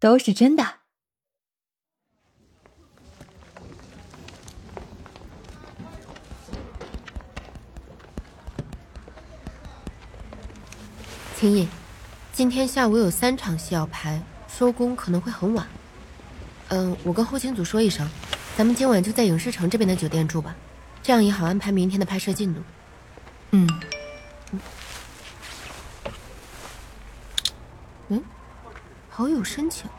都是真的。秦毅，今天下午有三场戏要拍，收工可能会很晚。嗯，我跟后勤组说一声，咱们今晚就在影视城这边的酒店住吧，这样也好安排明天的拍摄进度。嗯。嗯，好有深情。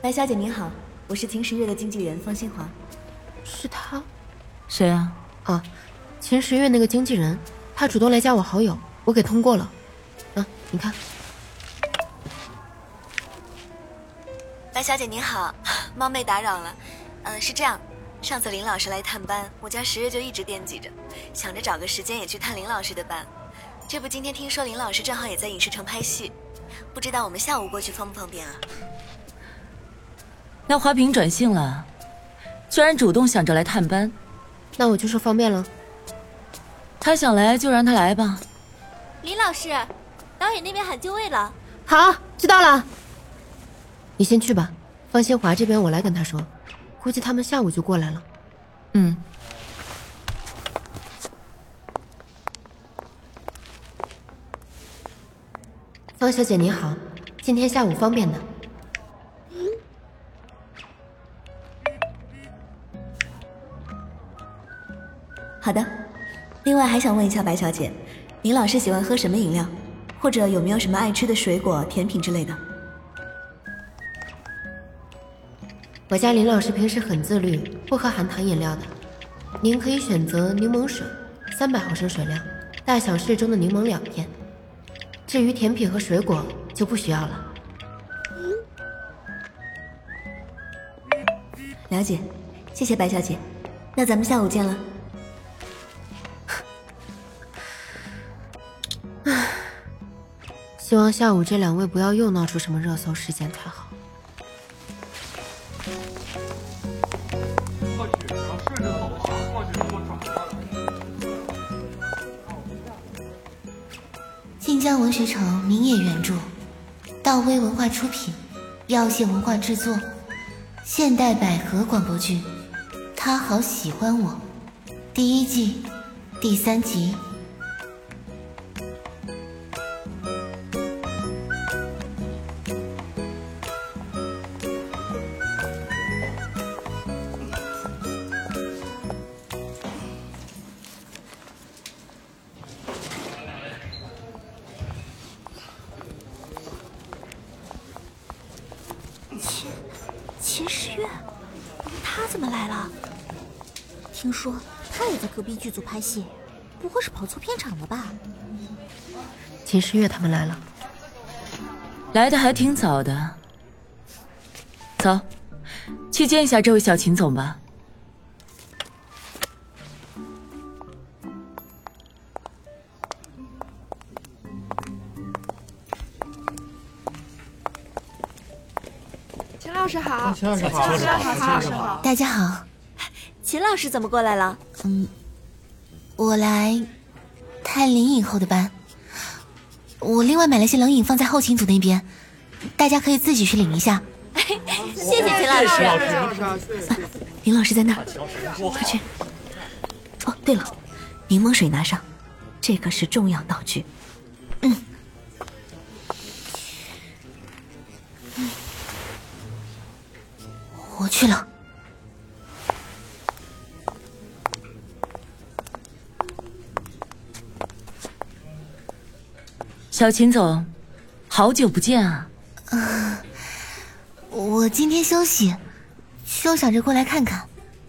白小姐您好，我是秦时月的经纪人方新华。是他？谁啊？啊，秦时月那个经纪人。他主动来加我好友，我给通过了。啊，你看。白小姐您好，冒昧打扰了。嗯，是这样，上次林老师来探班，我家十月就一直惦记着，想着找个时间也去探林老师的班。这不，今天听说林老师正好也在影视城拍戏，不知道我们下午过去方不方便啊？那华平转性了，居然主动想着来探班，那我就说方便了。他想来就让他来吧。林老师，导演那边喊就位了。好，知道了。你先去吧，方新华这边我来跟他说，估计他们下午就过来了。嗯。方小姐您好，今天下午方便的。好的。另外还想问一下白小姐，林老师喜欢喝什么饮料，或者有没有什么爱吃的水果、甜品之类的？我家林老师平时很自律，不喝含糖饮料的。您可以选择柠檬水，三百毫升水量，大小适中的柠檬两片。至于甜品和水果就不需要了。了解，谢谢白小姐，那咱们下午见了。希望下午这两位不要又闹出什么热搜事件才好。江文学城明野原著，道威文化出品，耀线文化制作，现代百合广播剧《他好喜欢我》第一季第三集。拍戏，不会是跑错片场了吧？秦时月他们来了，来的还挺早的。走，去见一下这位小秦总吧。秦老师好，秦老师好，秦老师好，大家好。秦老师怎么过来了？嗯，我来探林影后的班。我另外买了些冷饮放在后勤组那边，大家可以自己去领一下。谢谢秦老师。林老师在那儿，快去。哦，对了，柠檬水拿上，这个是重要道具。嗯。我去了。小秦总，好久不见啊！我今天休息，就想着过来看看，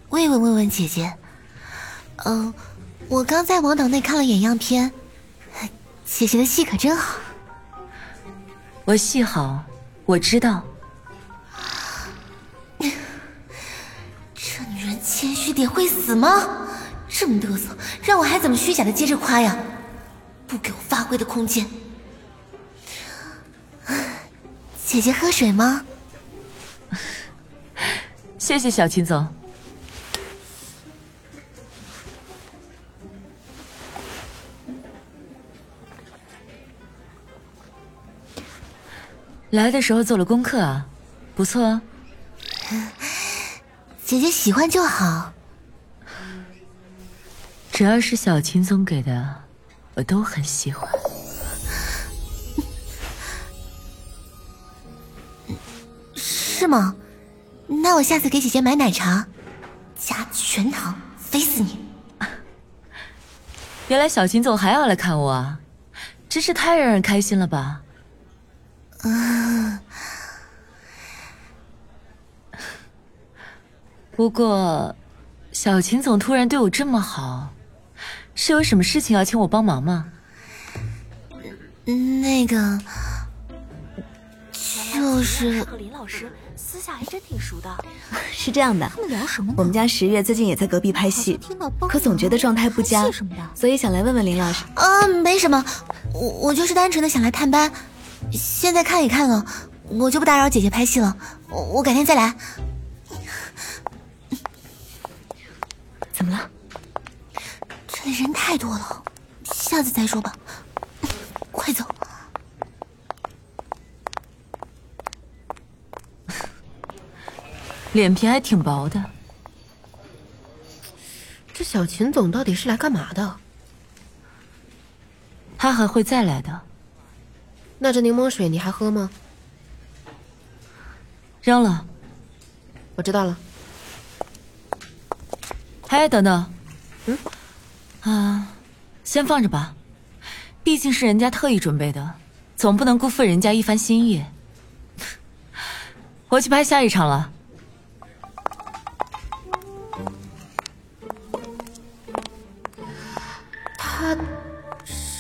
慰问慰问姐姐。嗯，我刚在王岛内看了眼样片，姐姐的戏可真好。我戏好，我知道。这女人谦虚点会死吗？这么嘚瑟，让我还怎么虚假的接着夸呀？不给我发挥的空间。姐姐喝水吗？谢谢小秦总。来的时候做了功课啊，不错啊。姐姐喜欢就好。只要是小秦总给的，我都很喜欢。是吗？那我下次给姐姐买奶茶，加全糖，肥死你！原来小秦总还要来看我啊，真是太让人开心了吧！啊，不过，小秦总突然对我这么好，是有什么事情要请我帮忙吗？那个，就是林老师私下还真挺熟的。是这样的，他们聊什么呢？我们家十月最近也在隔壁拍戏可总觉得状态不佳所以想来问问林老师。啊，没什么，我我就是单纯的想来探班，现在看也看了，我就不打扰姐姐拍戏了，我我改天再来。怎么了？这里人太多了，下次再说吧。快走！脸皮还挺薄的。这小秦总到底是来干嘛的？他还会再来的。那这柠檬水你还喝吗？扔了。我知道了。哎，等等。嗯。啊，先放着吧，毕竟是人家特意准备的，总不能辜负人家一番心意。我去拍下一场了。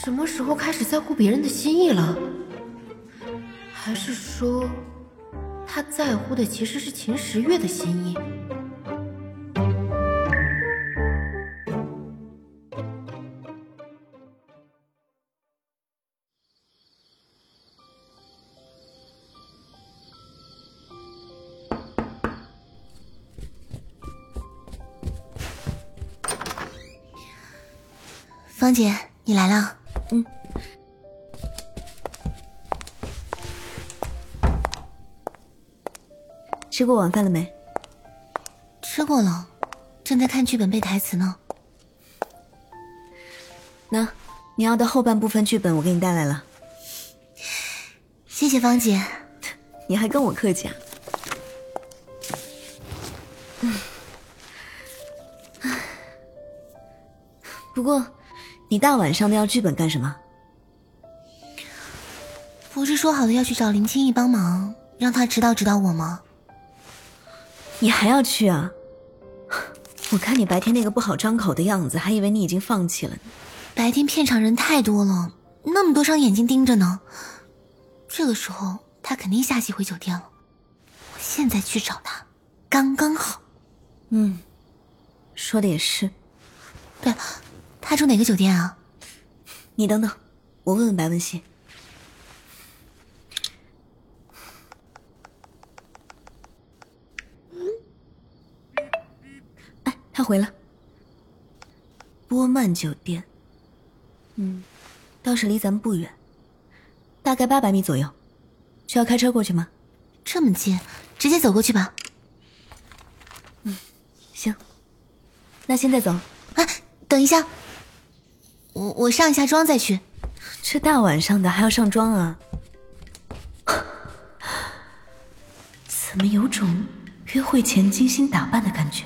什么时候开始在乎别人的心意了？还是说，他在乎的其实是秦时月的心意？芳姐，你来了。吃过晚饭了没？吃过了，正在看剧本背台词呢。那，你要的后半部分剧本我给你带来了。谢谢方姐。你还跟我客气啊？嗯。不过，你大晚上的要剧本干什么？不是说好的要去找林青逸帮忙，让他指导指导我吗？你还要去啊？我看你白天那个不好张口的样子，还以为你已经放弃了呢。白天片场人太多了，那么多双眼睛盯着呢。这个时候他肯定下戏回酒店了。我现在去找他，刚刚好。嗯，说的也是。对了，他住哪个酒店啊？你等等，我问问白文熙。哎，他回了。波曼酒店。嗯，倒是离咱们不远，大概八百米左右。需要开车过去吗？这么近，直接走过去吧。嗯，行。那现在走。哎，等一下，我我上一下妆再去。这大晚上的还要上妆啊？怎么有种约会前精心打扮的感觉？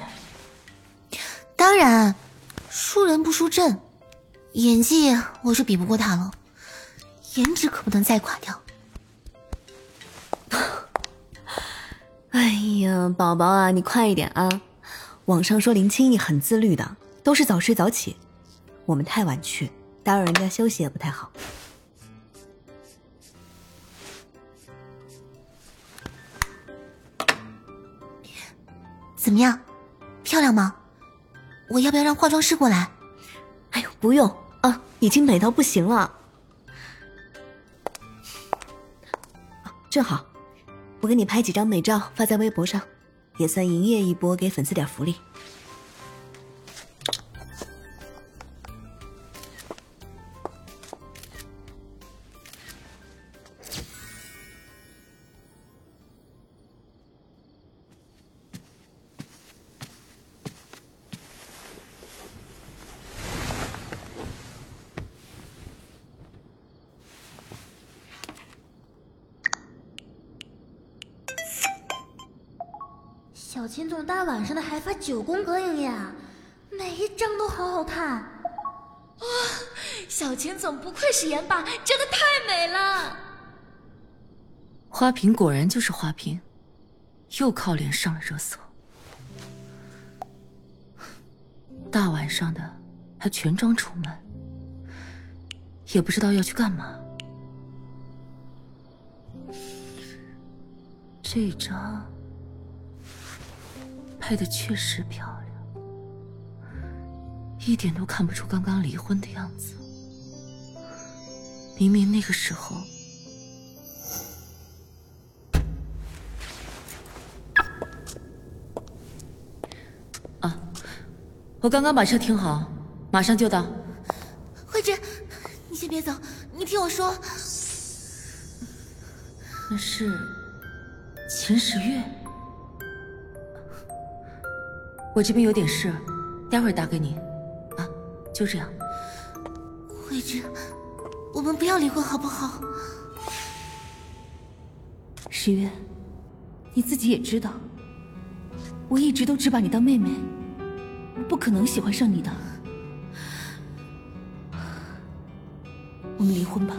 当然，输人不输阵，演技我是比不过他了，颜值可不能再垮掉。哎呀，宝宝啊，你快一点啊！网上说林青逸很自律的，都是早睡早起，我们太晚去，打扰人家休息也不太好。怎么样，漂亮吗？我要不要让化妆师过来？哎呦，不用啊，已经美到不行了。正好，我给你拍几张美照发在微博上，也算营业一波，给粉丝点福利。发九宫格影呀，每一张都好好看。哇，小秦总不愧是颜霸，真的太美了。花瓶果然就是花瓶，又靠脸上了热搜。大晚上的还全装出门，也不知道要去干嘛。这张拍的确实漂亮，一点都看不出刚刚离婚的样子。明明那个时候。啊，我刚刚把车停好，马上就到。慧芝，你先别走，你听我说。那是秦时月，我这边有点事，待会儿打给你。啊，就这样。慧芝，我们不要离婚好不好？十月，你自己也知道。我一直都只把你当妹妹，我不可能喜欢上你的。我们离婚吧。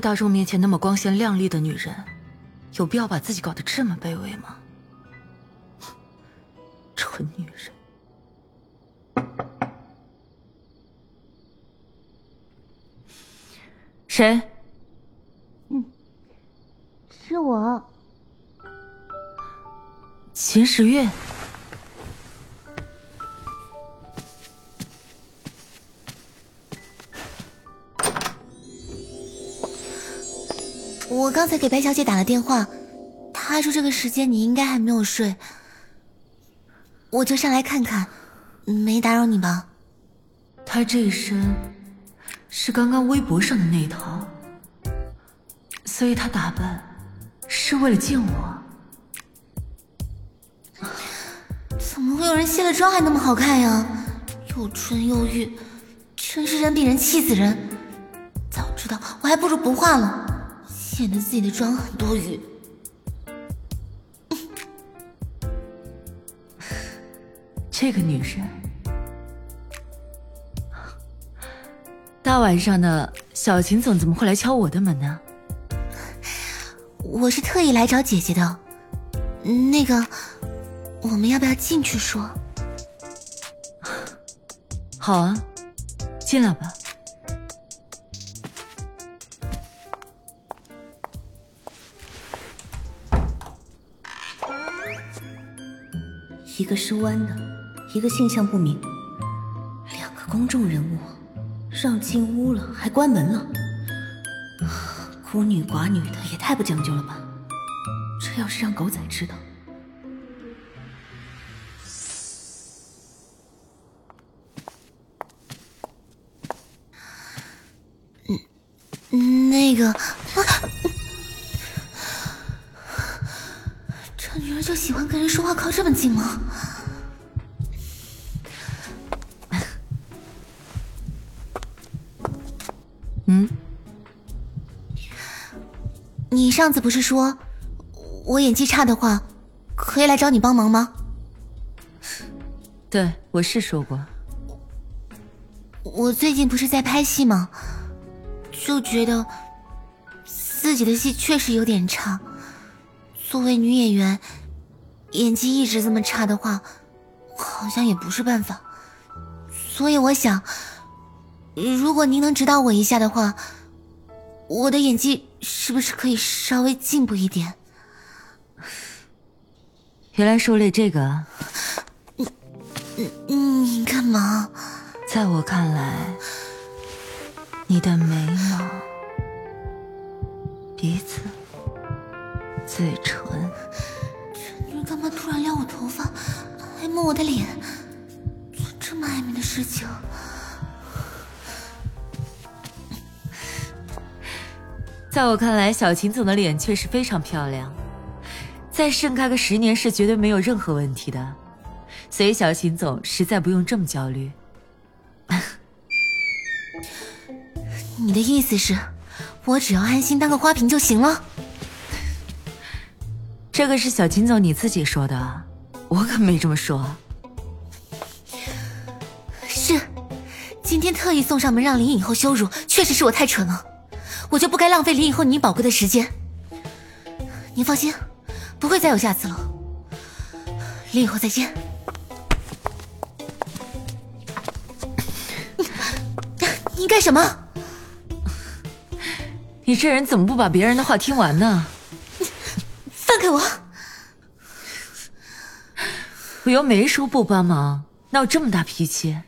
在大众面前那么光鲜亮丽的女人，有必要把自己搞得这么卑微吗？蠢女人！谁？嗯，是我。秦时月。刚才给白小姐打了电话，她说这个时间你应该还没有睡，我就上来看看，没打扰你吧？她这一身是刚刚微博上的那一套，所以她打扮是为了见我。怎么会有人卸了妆还那么好看呀？又春又欲，真是人比人气死人！早知道我还不如不化了。显得自己的妆很多余。这个女人，大晚上的，小秦总怎么会来敲我的门呢？我是特意来找姐姐的。那个，我们要不要进去说？好啊，进来吧。一个是弯的，一个性向不明，两个公众人物，让进屋了还关门了，孤女寡女的也太不讲究了吧！这要是让狗仔知道，嗯，那个，靠这么近吗？嗯，你上次不是说我演技差的话，可以来找你帮忙吗？对，我是说过。我最近不是在拍戏吗？就觉得自己的戏确实有点差。作为女演员，演技一直这么差的话，好像也不是办法。所以我想，如果您能指导我一下的话，我的演技是不是可以稍微进步一点？原来是为了这个。你你，你干嘛？在我看来，你的眉毛、鼻子、嘴唇……干嘛突然撩我头发，还摸我的脸？做这么暧昧的事情。在我看来，小秦总的脸确实非常漂亮，再盛开个十年是绝对没有任何问题的，所以小秦总实在不用这么焦虑。你的意思是，我只要安心当个花瓶就行了？这个是小秦总你自己说的，我可没这么说。是，今天特意送上门让林以后羞辱，确实是我太蠢了，我就不该浪费林以后你宝贵的时间。您放心，不会再有下次了。林以后再见。你干什么？你这人怎么不把别人的话听完呢？放开我！我又没说不帮忙，哪有这么大脾气？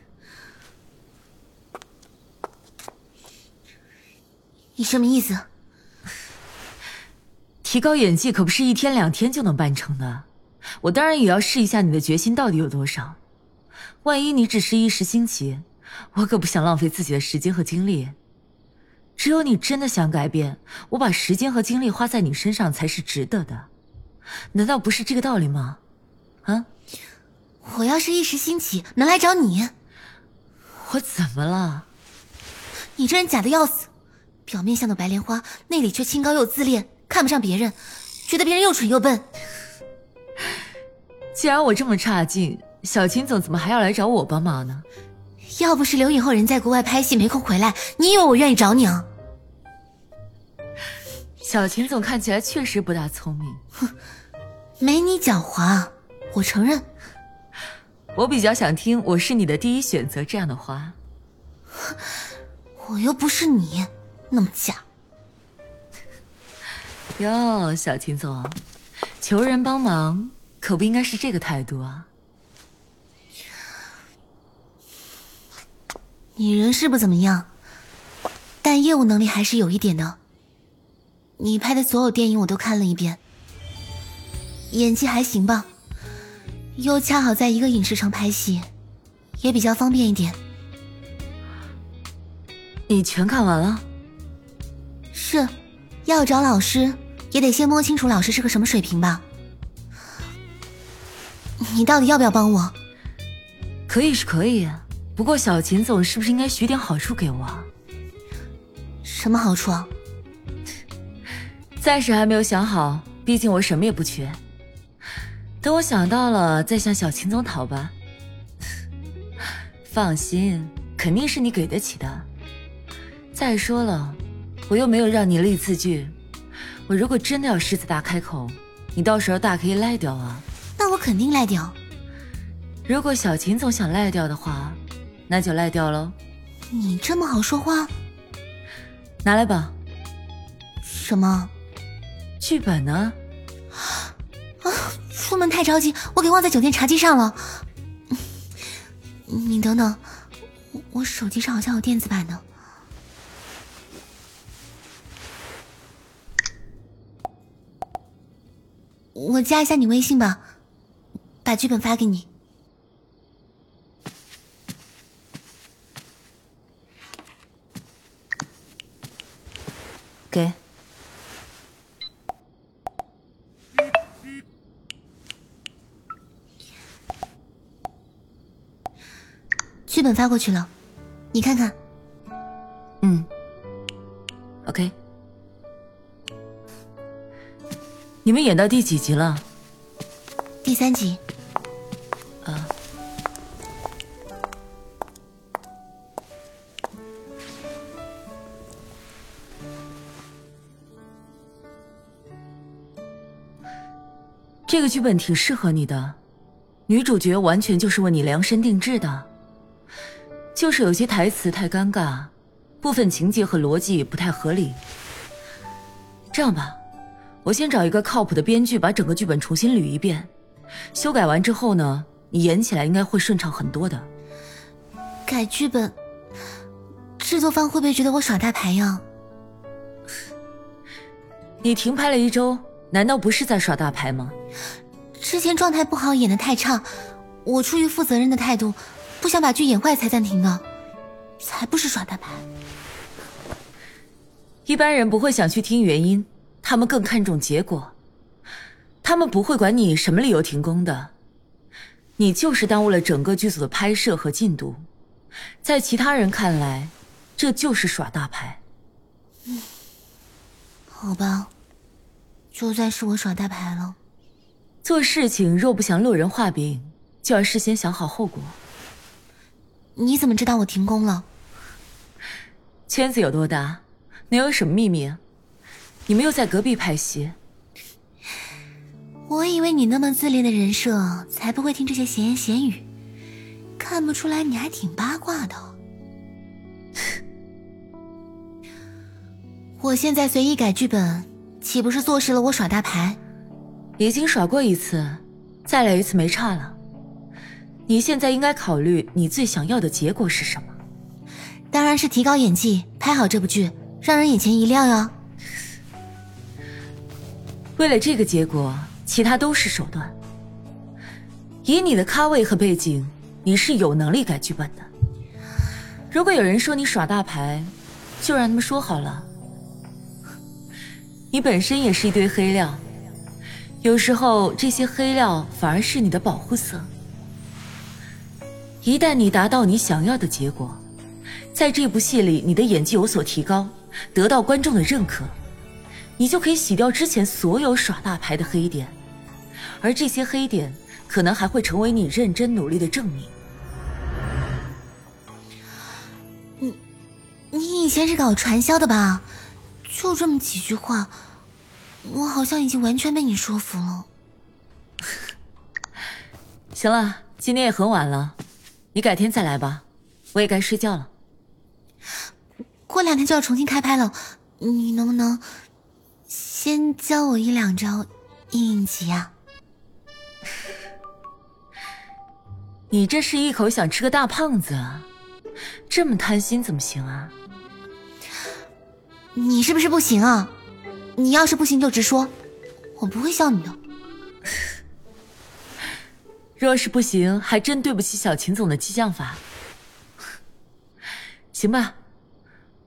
你什么意思？提高演技可不是一天两天就能办成的，我当然也要试一下你的决心到底有多少。万一你只是一时兴起，我可不想浪费自己的时间和精力。只有你真的想改变，我把时间和精力花在你身上才是值得的，难道不是这个道理吗？啊！我要是一时兴起，能来找你？我怎么了？你这人假的要死，表面像朵白莲花，内里却清高又自恋，看不上别人，觉得别人又蠢又笨。既然我这么差劲，小秦总怎么还要来找我帮忙呢？要不是刘影后人在国外拍戏没空回来，你以为我愿意找你啊？小秦总看起来确实不大聪明，哼，没你狡猾，我承认。我比较想听“我是你的第一选择”这样的话。我又不是你，那么假。哟，小秦总，求人帮忙可不应该是这个态度啊。你人是不怎么样，但业务能力还是有一点的。你拍的所有电影我都看了一遍，演技还行吧？又恰好在一个影视城拍戏，也比较方便一点。你全看完了？是，要找老师也得先摸清楚老师是个什么水平吧？你到底要不要帮我？可以是可以。不过小秦总是不是应该许点好处给我？什么好处？暂时还没有想好，毕竟我什么也不缺。等我想到了再向小秦总讨吧。放心，肯定是你给得起的。再说了，我又没有让你立字据，我如果真的要狮子大开口，你到时候大可以赖掉啊。那我肯定赖掉。如果小秦总想赖掉的话。那就赖掉喽。你这么好说话，拿来吧。什么？剧本呢？啊！出门太着急，我给忘在酒店茶几上了。你等等，我手机上好像有电子版的。我加一下你微信吧，把剧本发给你。给，剧本发过去了，你看看。嗯，OK。你们演到第几集了？第三集。啊。这个剧本挺适合你的，女主角完全就是为你量身定制的，就是有些台词太尴尬，部分情节和逻辑不太合理。这样吧，我先找一个靠谱的编剧把整个剧本重新捋一遍，修改完之后呢，你演起来应该会顺畅很多的。改剧本，制作方会不会觉得我耍大牌呀？你停拍了一周。难道不是在耍大牌吗？之前状态不好，演的太差，我出于负责任的态度，不想把剧演坏才暂停呢，才不是耍大牌。一般人不会想去听原因，他们更看重结果。他们不会管你什么理由停工的，你就是耽误了整个剧组的拍摄和进度，在其他人看来，这就是耍大牌。嗯，好吧，就算是我耍大牌了。做事情若不想落人话柄，就要事先想好后果。你怎么知道我停工了？圈子有多大？能有什么秘密？你们又在隔壁拍戏。我以为你那么自恋的人设，才不会听这些闲言闲语。看不出来你还挺八卦的。我现在随意改剧本，岂不是坐实了我耍大牌？已经耍过一次，再来一次没差了。你现在应该考虑你最想要的结果是什么？当然是提高演技，拍好这部剧，让人眼前一亮呀。为了这个结果。其他都是手段。以你的咖位和背景，你是有能力改剧本的。如果有人说你耍大牌，就让他们说好了。你本身也是一堆黑料，有时候这些黑料反而是你的保护色。一旦你达到你想要的结果，在这部戏里你的演技有所提高，得到观众的认可。你就可以洗掉之前所有耍大牌的黑点，而这些黑点可能还会成为你认真努力的证明。你，你以前是搞传销的吧？就这么几句话，我好像已经完全被你说服了。行了，今天也很晚了，你改天再来吧，我也该睡觉了。过两天就要重新开拍了，你能不能？先教我一两招应应急啊！你这是一口想吃个大胖子啊？这么贪心怎么行啊？你是不是不行啊？你要是不行就直说，我不会笑你的。若是不行，还真对不起小秦总的激将法。行吧，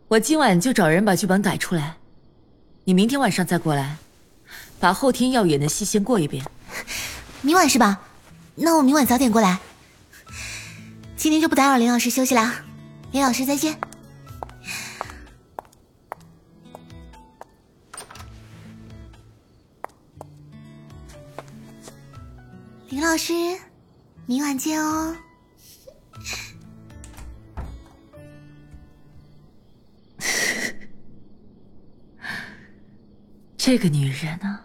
我今晚就找人把剧本改出来。你明天晚上再过来，把后天要演的戏先过一遍。明晚是吧？那我明晚早点过来。今天就不打扰林老师休息了，林老师再见。林老师，明晚见哦。这个女人呢？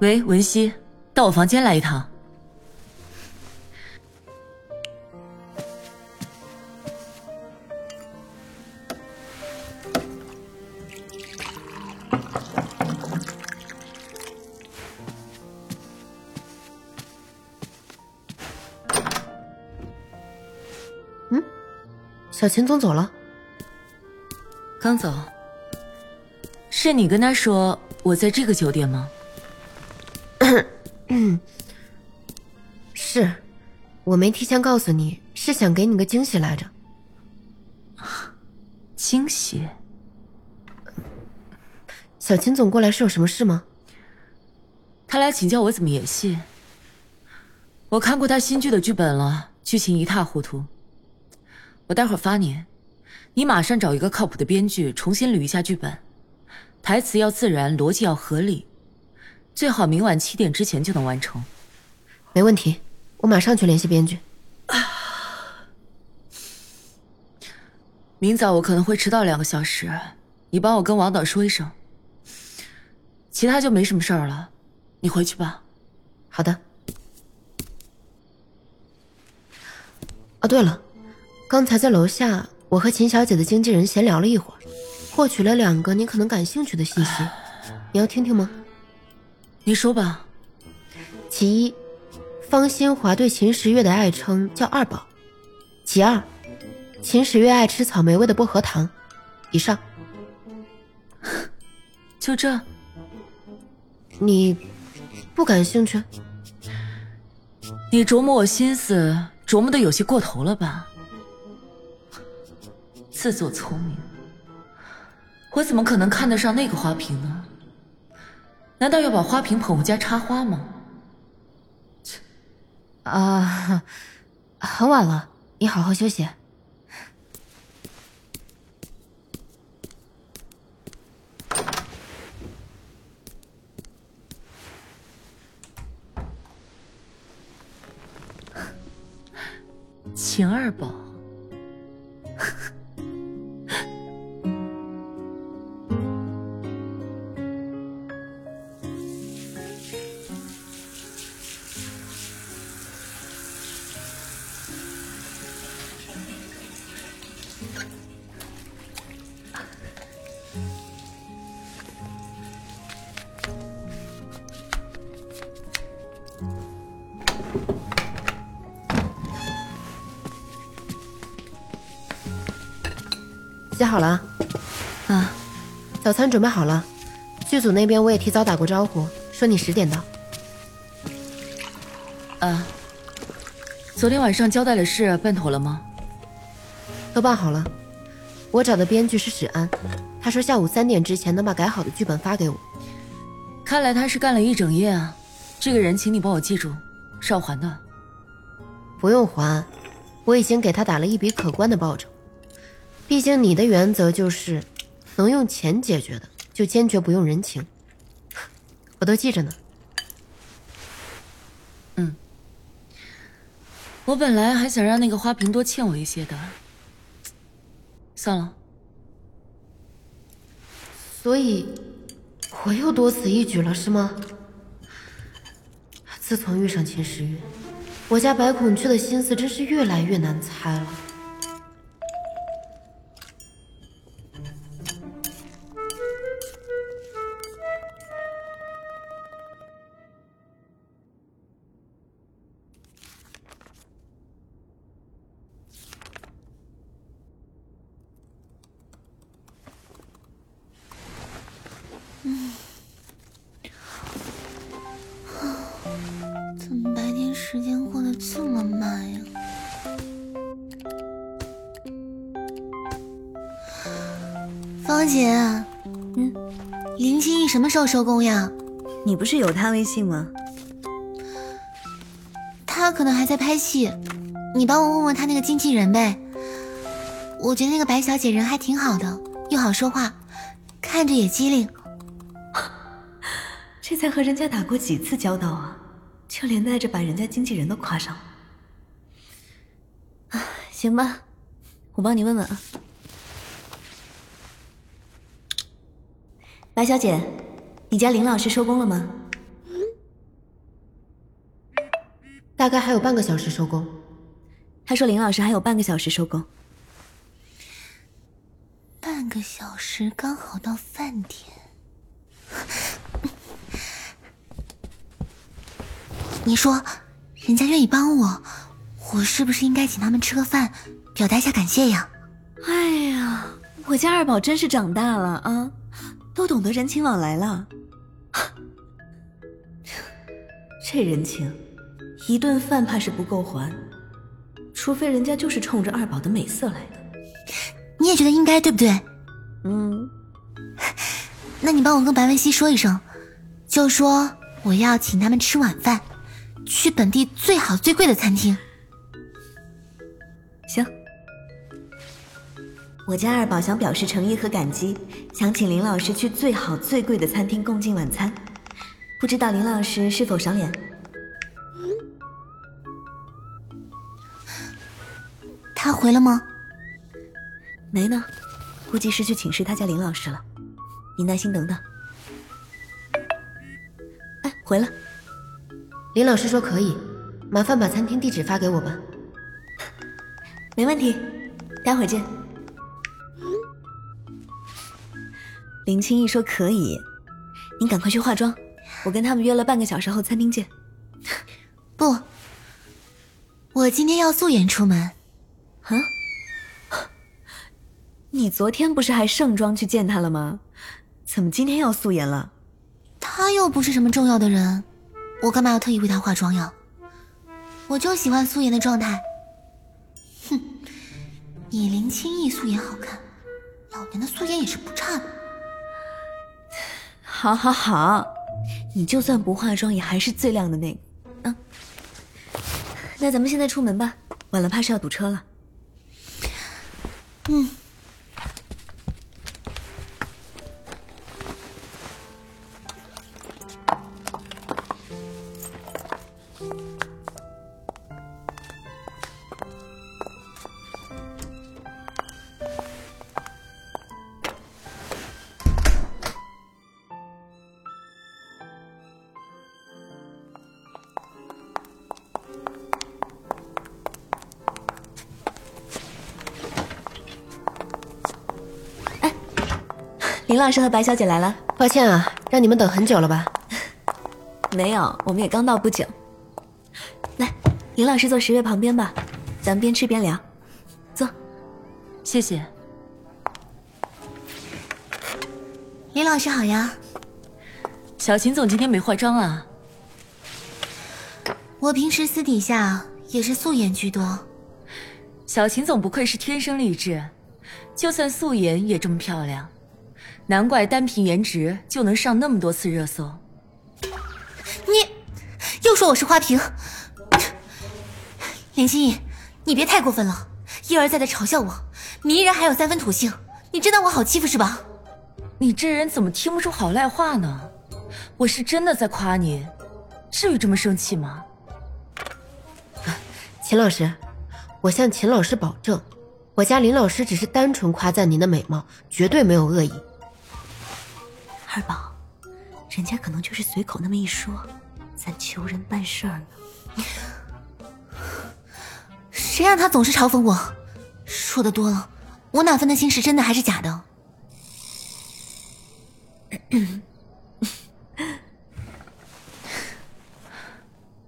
喂，文熙，到我房间来一趟。小秦总走了，刚走。是你跟他说我在这个酒店吗？是，我没提前告诉你，是想给你个惊喜来着。惊喜？小秦总过来是有什么事吗？他来请教我怎么演戏。我看过他新剧的剧本了，剧情一塌糊涂。我待会儿发你，你马上找一个靠谱的编剧重新捋一下剧本，台词要自然，逻辑要合理，最好明晚七点之前就能完成。没问题，我马上去联系编剧。明早我可能会迟到两个小时，你帮我跟王导说一声。其他就没什么事儿了，你回去吧。好的。啊，对了。刚才在楼下，我和秦小姐的经纪人闲聊了一会儿，获取了两个你可能感兴趣的信息，你要听听吗？你说吧。其一，方新华对秦时月的爱称叫二宝；其二，秦时月爱吃草莓味的薄荷糖。以上。就这？你不感兴趣？你琢磨我心思，琢磨的有些过头了吧？自作聪明，我怎么可能看得上那个花瓶呢？难道要把花瓶捧回家插花吗？啊，很晚了，你好好休息。秦二宝。写好了，啊，早餐准备好了。剧组那边我也提早打过招呼，说你十点到。啊，昨天晚上交代的事办妥了吗？都办好了。我找的编剧是史安，他说下午三点之前能把改好的剧本发给我。看来他是干了一整夜啊。这个人，请你帮我记住，是要还的。不用还，我已经给他打了一笔可观的报酬。毕竟你的原则就是，能用钱解决的，就坚决不用人情。我都记着呢。嗯我本来还想让那个花瓶多欠我一些的，算了。所以，我又多此一举了，是吗？自从遇上秦时月，我家白孔雀的心思真是越来越难猜了。时候收工呀？你不是有他微信吗？他可能还在拍戏，你帮我问问他那个经纪人呗。我觉得那个白小姐人还挺好的，又好说话，看着也机灵。这才和人家打过几次交道啊，就连带着把人家经纪人都夸上了。啊，行吧，我帮你问问啊。白小姐，你家林老师收工了吗？大概还有半个小时收工。他说林老师还有半个小时收工。半个小时刚好到饭点。你说，人家愿意帮我，我是不是应该请他们吃个饭，表达一下感谢呀？哎呀，我家二宝真是长大了啊，都懂得人情往来了。这人情，一顿饭怕是不够还，除非人家就是冲着二宝的美色来的。你也觉得应该对不对？嗯，那你帮我跟白文熙说一声，就说我要请他们吃晚饭，去本地最好最贵的餐厅。行。我家二宝想表示诚意和感激，想请林老师去最好最贵的餐厅共进晚餐，不知道林老师是否赏脸？他回了吗？没呢，估计是去请示他家林老师了。你耐心等等。哎，回了。林老师说可以，麻烦把餐厅地址发给我吧。没问题，待会儿见。林青义说可以，你赶快去化妆，我跟他们约了半个小时后餐厅见。不，我今天要素颜出门。啊？你昨天不是还盛装去见他了吗？怎么今天要素颜了？他又不是什么重要的人，我干嘛要特意为他化妆呀？我就喜欢素颜的状态。哼，你林清逸素颜好看，老娘的素颜也是不差的。好，好，好，你就算不化妆，也还是最亮的那个。嗯，那咱们现在出门吧，晚了怕是要堵车了。嗯。林老师和白小姐来了，抱歉啊，让你们等很久了吧？没有，我们也刚到不久。来，林老师坐十月旁边吧，咱们边吃边聊。坐，谢谢。林老师好呀。小秦总今天没化妆啊？我平时私底下也是素颜居多。小秦总不愧是天生丽质，就算素颜也这么漂亮。难怪单凭颜值就能上那么多次热搜。你又说我是花瓶，林心怡，你别太过分了，一而再的嘲笑我，你依然还有三分土性，你真当我好欺负是吧？你这人怎么听不出好赖话呢？我是真的在夸你，至于这么生气吗？秦老师，我向秦老师保证，我家林老师只是单纯夸赞您的美貌，绝对没有恶意。二宝，人家可能就是随口那么一说，咱求人办事儿呢。谁让他总是嘲讽我？说的多了，我哪分得清是真的还是假的？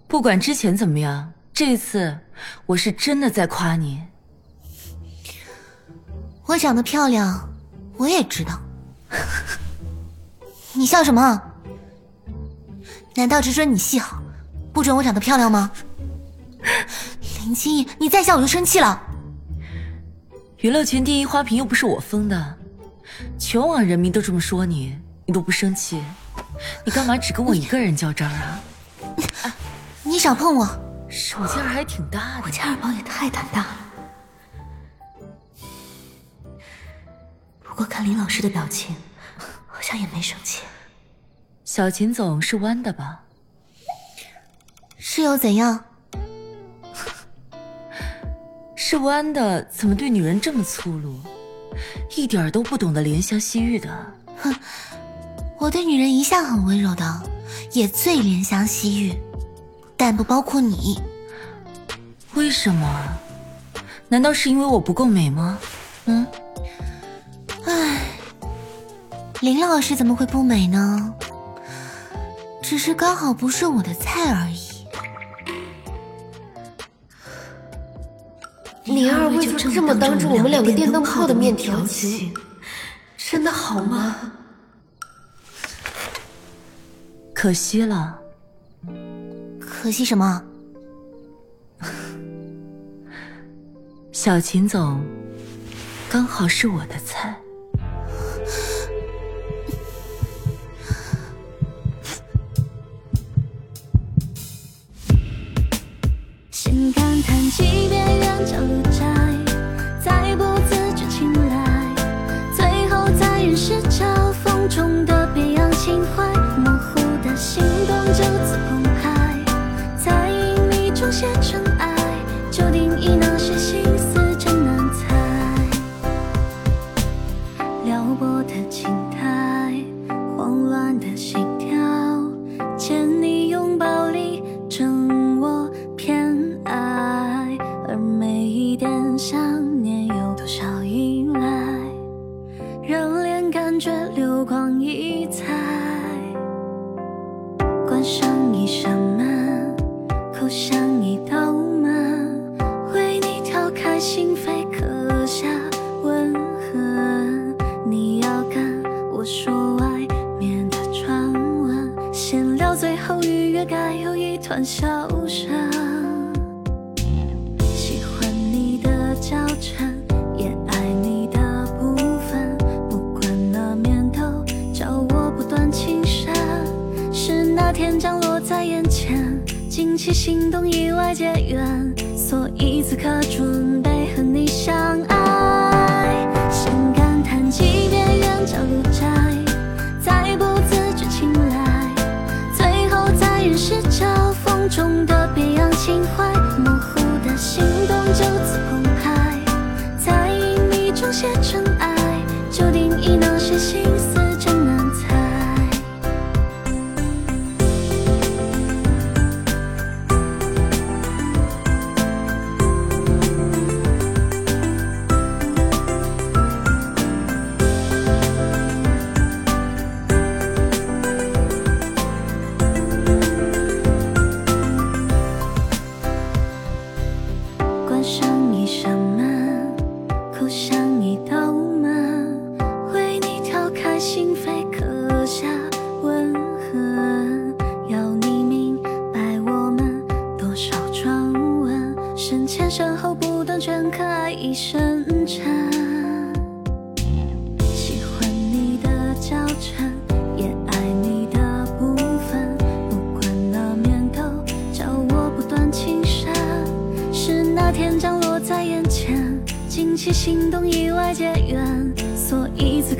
不管之前怎么样，这次我是真的在夸你。我长得漂亮，我也知道。你笑什么？难道只准你戏好，不准我长得漂亮吗？林青逸，你再笑我就生气了。娱乐圈第一花瓶又不是我封的，全网人民都这么说你，你都不生气，你干嘛只跟我一个人较真啊？你少碰我，手劲儿还挺大的。我家二宝也太胆大了。不过看林老师的表情。好像也没生气。小秦总是弯的吧？是又怎样？是弯的，怎么对女人这么粗鲁？一点都不懂得怜香惜玉的。哼，我对女人一向很温柔的，也最怜香惜玉，但不包括你。为什么？难道是因为我不够美吗？嗯。林老师怎么会不美呢？只是刚好不是我的菜而已。你二位就这么当着我们两个电灯泡的面调情，真的好吗？可惜了。可惜什么？小秦总，刚好是我的菜。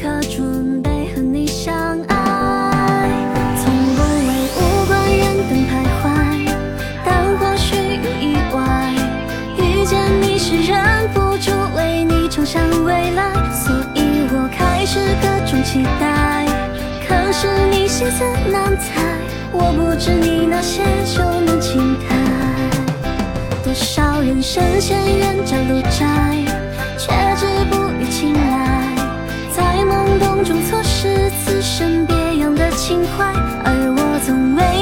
可准备和你相爱。从不为无关人等徘徊，但或许有意外，遇见你是忍不住为你畅想未来，所以我开始各种期待。可是你心思难猜，我不知你那些就能轻待。多少人深陷冤家路窄。种错失，此生别样的情怀，而我从未。